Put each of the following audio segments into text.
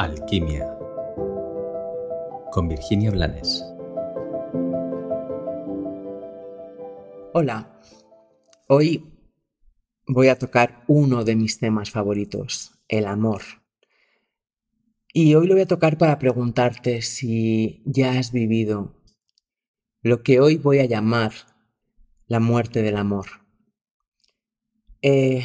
Alquimia con Virginia Blanes. Hola, hoy voy a tocar uno de mis temas favoritos, el amor. Y hoy lo voy a tocar para preguntarte si ya has vivido lo que hoy voy a llamar la muerte del amor. Eh,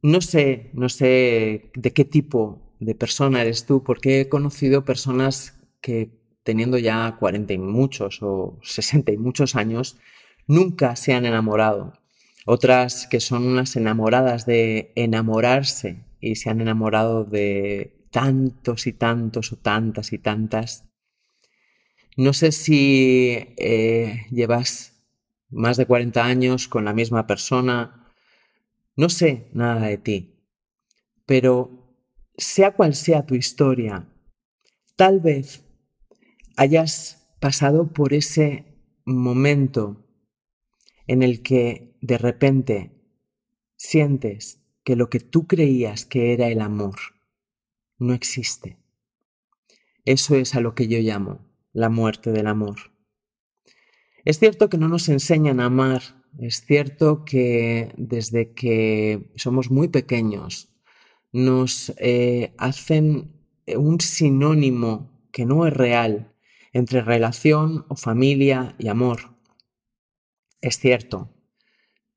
no sé, no sé de qué tipo de persona eres tú, porque he conocido personas que teniendo ya 40 y muchos o 60 y muchos años, nunca se han enamorado. Otras que son unas enamoradas de enamorarse y se han enamorado de tantos y tantos o tantas y tantas. No sé si eh, llevas más de 40 años con la misma persona, no sé nada de ti, pero sea cual sea tu historia, tal vez hayas pasado por ese momento en el que de repente sientes que lo que tú creías que era el amor no existe. Eso es a lo que yo llamo la muerte del amor. Es cierto que no nos enseñan a amar es cierto que desde que somos muy pequeños nos eh, hacen un sinónimo que no es real entre relación o familia y amor. Es cierto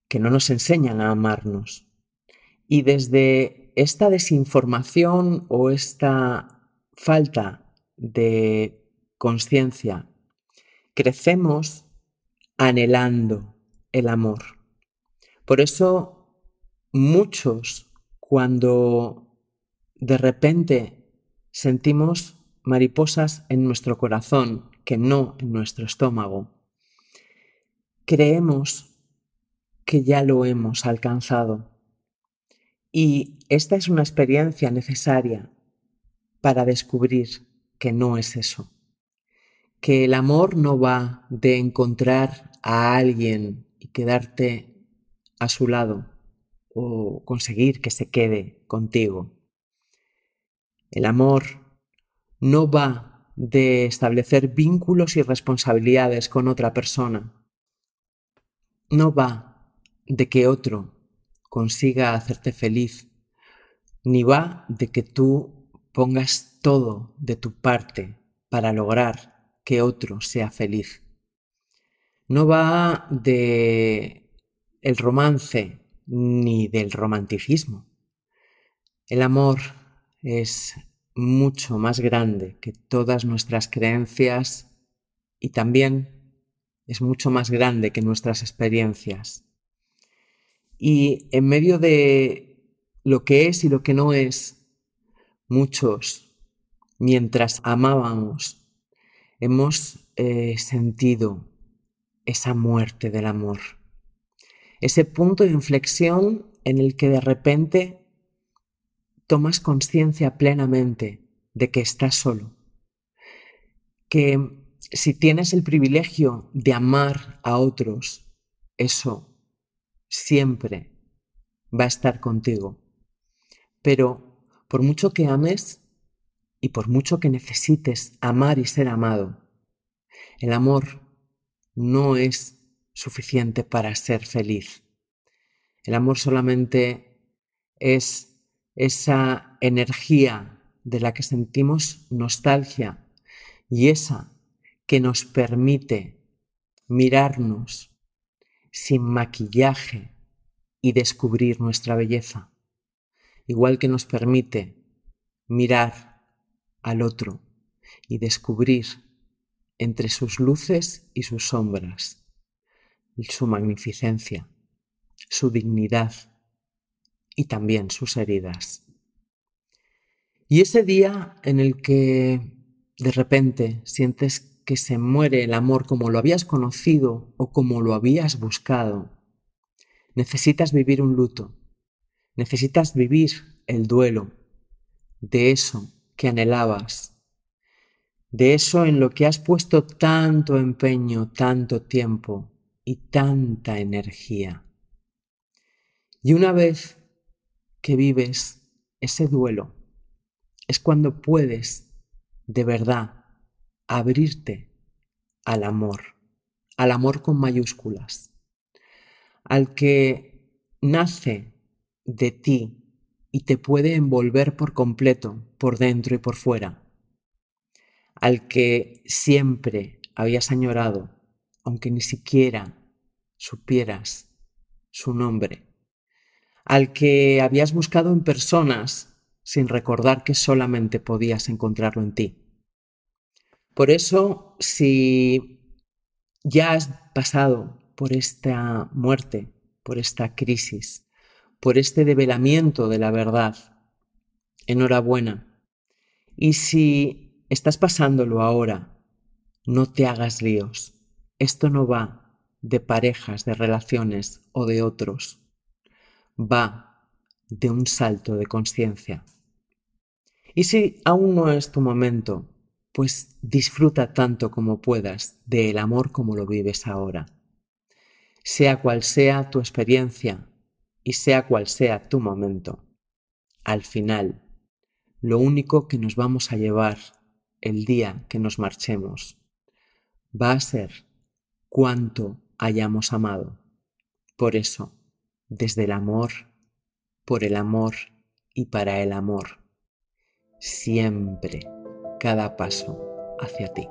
que no nos enseñan a amarnos. Y desde esta desinformación o esta falta de conciencia, crecemos anhelando el amor. Por eso muchos cuando de repente sentimos mariposas en nuestro corazón, que no en nuestro estómago, creemos que ya lo hemos alcanzado. Y esta es una experiencia necesaria para descubrir que no es eso. Que el amor no va de encontrar a alguien y quedarte a su lado o conseguir que se quede contigo. El amor no va de establecer vínculos y responsabilidades con otra persona. No va de que otro consiga hacerte feliz, ni va de que tú pongas todo de tu parte para lograr que otro sea feliz no va de el romance ni del romanticismo. El amor es mucho más grande que todas nuestras creencias y también es mucho más grande que nuestras experiencias. Y en medio de lo que es y lo que no es, muchos, mientras amábamos, hemos eh, sentido esa muerte del amor. Ese punto de inflexión en el que de repente tomas conciencia plenamente de que estás solo. Que si tienes el privilegio de amar a otros, eso siempre va a estar contigo. Pero por mucho que ames y por mucho que necesites amar y ser amado, el amor no es suficiente para ser feliz. El amor solamente es esa energía de la que sentimos nostalgia y esa que nos permite mirarnos sin maquillaje y descubrir nuestra belleza, igual que nos permite mirar al otro y descubrir entre sus luces y sus sombras, su magnificencia, su dignidad y también sus heridas. Y ese día en el que de repente sientes que se muere el amor como lo habías conocido o como lo habías buscado, necesitas vivir un luto, necesitas vivir el duelo de eso que anhelabas de eso en lo que has puesto tanto empeño, tanto tiempo y tanta energía. Y una vez que vives ese duelo, es cuando puedes de verdad abrirte al amor, al amor con mayúsculas, al que nace de ti y te puede envolver por completo, por dentro y por fuera, al que siempre habías añorado, aunque ni siquiera supieras su nombre, al que habías buscado en personas sin recordar que solamente podías encontrarlo en ti. Por eso, si ya has pasado por esta muerte, por esta crisis, por este develamiento de la verdad, enhorabuena. Y si estás pasándolo ahora, no te hagas líos. Esto no va de parejas, de relaciones o de otros. Va de un salto de conciencia. Y si aún no es tu momento, pues disfruta tanto como puedas del amor como lo vives ahora. Sea cual sea tu experiencia y sea cual sea tu momento, al final, lo único que nos vamos a llevar el día que nos marchemos va a ser cuánto hayamos amado. Por eso, desde el amor, por el amor y para el amor, siempre cada paso hacia ti.